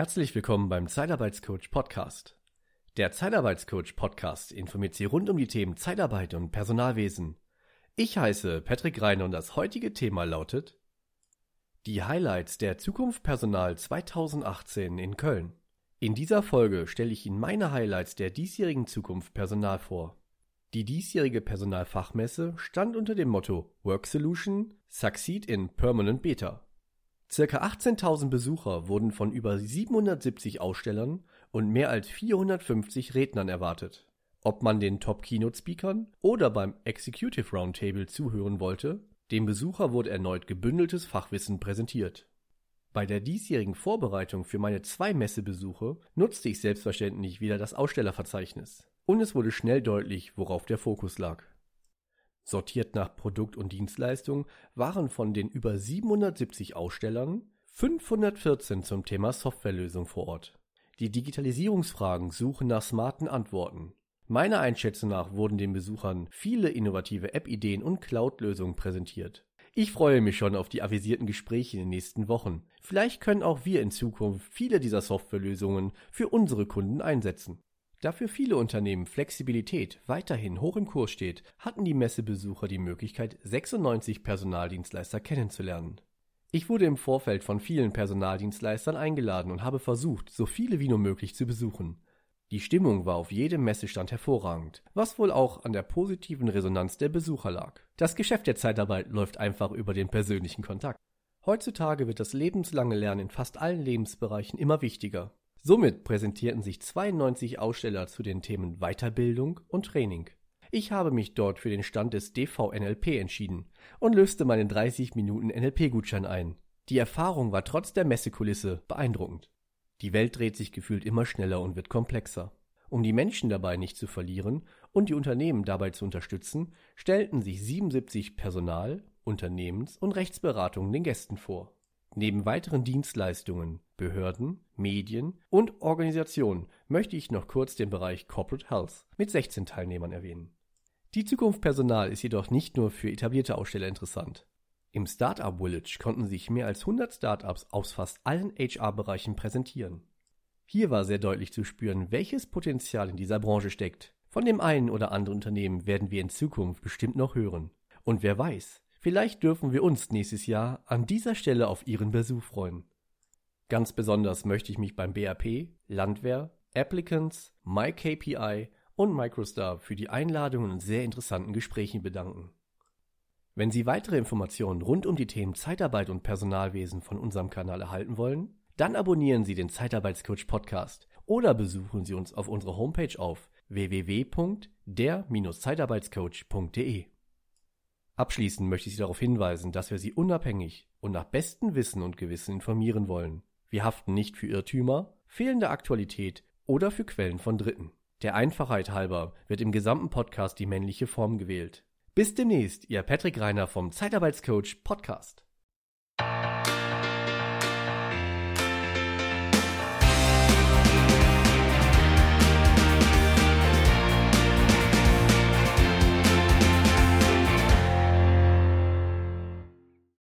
Herzlich willkommen beim Zeitarbeitscoach Podcast. Der Zeitarbeitscoach Podcast informiert Sie rund um die Themen Zeitarbeit und Personalwesen. Ich heiße Patrick Reiner und das heutige Thema lautet Die Highlights der Zukunft Personal 2018 in Köln. In dieser Folge stelle ich Ihnen meine Highlights der diesjährigen Zukunft Personal vor. Die diesjährige Personalfachmesse stand unter dem Motto Work Solution Succeed in Permanent Beta. Circa 18.000 Besucher wurden von über 770 Ausstellern und mehr als 450 Rednern erwartet. Ob man den Top-Keynote-Speakern oder beim Executive Roundtable zuhören wollte, dem Besucher wurde erneut gebündeltes Fachwissen präsentiert. Bei der diesjährigen Vorbereitung für meine zwei Messebesuche nutzte ich selbstverständlich wieder das Ausstellerverzeichnis. Und es wurde schnell deutlich, worauf der Fokus lag. Sortiert nach Produkt und Dienstleistung waren von den über 770 Ausstellern 514 zum Thema Softwarelösung vor Ort. Die Digitalisierungsfragen suchen nach smarten Antworten. Meiner Einschätzung nach wurden den Besuchern viele innovative App-Ideen und Cloud-Lösungen präsentiert. Ich freue mich schon auf die avisierten Gespräche in den nächsten Wochen. Vielleicht können auch wir in Zukunft viele dieser Softwarelösungen für unsere Kunden einsetzen. Da für viele Unternehmen Flexibilität weiterhin hoch im Kurs steht, hatten die Messebesucher die Möglichkeit, 96 Personaldienstleister kennenzulernen. Ich wurde im Vorfeld von vielen Personaldienstleistern eingeladen und habe versucht, so viele wie nur möglich zu besuchen. Die Stimmung war auf jedem Messestand hervorragend, was wohl auch an der positiven Resonanz der Besucher lag. Das Geschäft der Zeitarbeit läuft einfach über den persönlichen Kontakt. Heutzutage wird das lebenslange Lernen in fast allen Lebensbereichen immer wichtiger. Somit präsentierten sich 92 Aussteller zu den Themen Weiterbildung und Training. Ich habe mich dort für den Stand des DVNLP entschieden und löste meinen 30 Minuten NLP-Gutschein ein. Die Erfahrung war trotz der Messekulisse beeindruckend. Die Welt dreht sich gefühlt immer schneller und wird komplexer. Um die Menschen dabei nicht zu verlieren und die Unternehmen dabei zu unterstützen, stellten sich 77 Personal-, Unternehmens- und Rechtsberatungen den Gästen vor. Neben weiteren Dienstleistungen, Behörden, Medien und Organisationen möchte ich noch kurz den Bereich Corporate Health mit 16 Teilnehmern erwähnen. Die Zukunft Personal ist jedoch nicht nur für etablierte Aussteller interessant. Im Startup Village konnten sich mehr als 100 Startups aus fast allen HR-Bereichen präsentieren. Hier war sehr deutlich zu spüren, welches Potenzial in dieser Branche steckt. Von dem einen oder anderen Unternehmen werden wir in Zukunft bestimmt noch hören. Und wer weiß, Vielleicht dürfen wir uns nächstes Jahr an dieser Stelle auf Ihren Besuch freuen. Ganz besonders möchte ich mich beim BAP, Landwehr, Applicants, MyKPI und Microstar für die Einladungen und sehr interessanten Gespräche bedanken. Wenn Sie weitere Informationen rund um die Themen Zeitarbeit und Personalwesen von unserem Kanal erhalten wollen, dann abonnieren Sie den Zeitarbeitscoach Podcast oder besuchen Sie uns auf unserer Homepage auf www.der-zeitarbeitscoach.de. Abschließend möchte ich Sie darauf hinweisen, dass wir Sie unabhängig und nach bestem Wissen und Gewissen informieren wollen. Wir haften nicht für Irrtümer, fehlende Aktualität oder für Quellen von Dritten. Der Einfachheit halber wird im gesamten Podcast die männliche Form gewählt. Bis demnächst, Ihr Patrick Reiner vom Zeitarbeitscoach Podcast.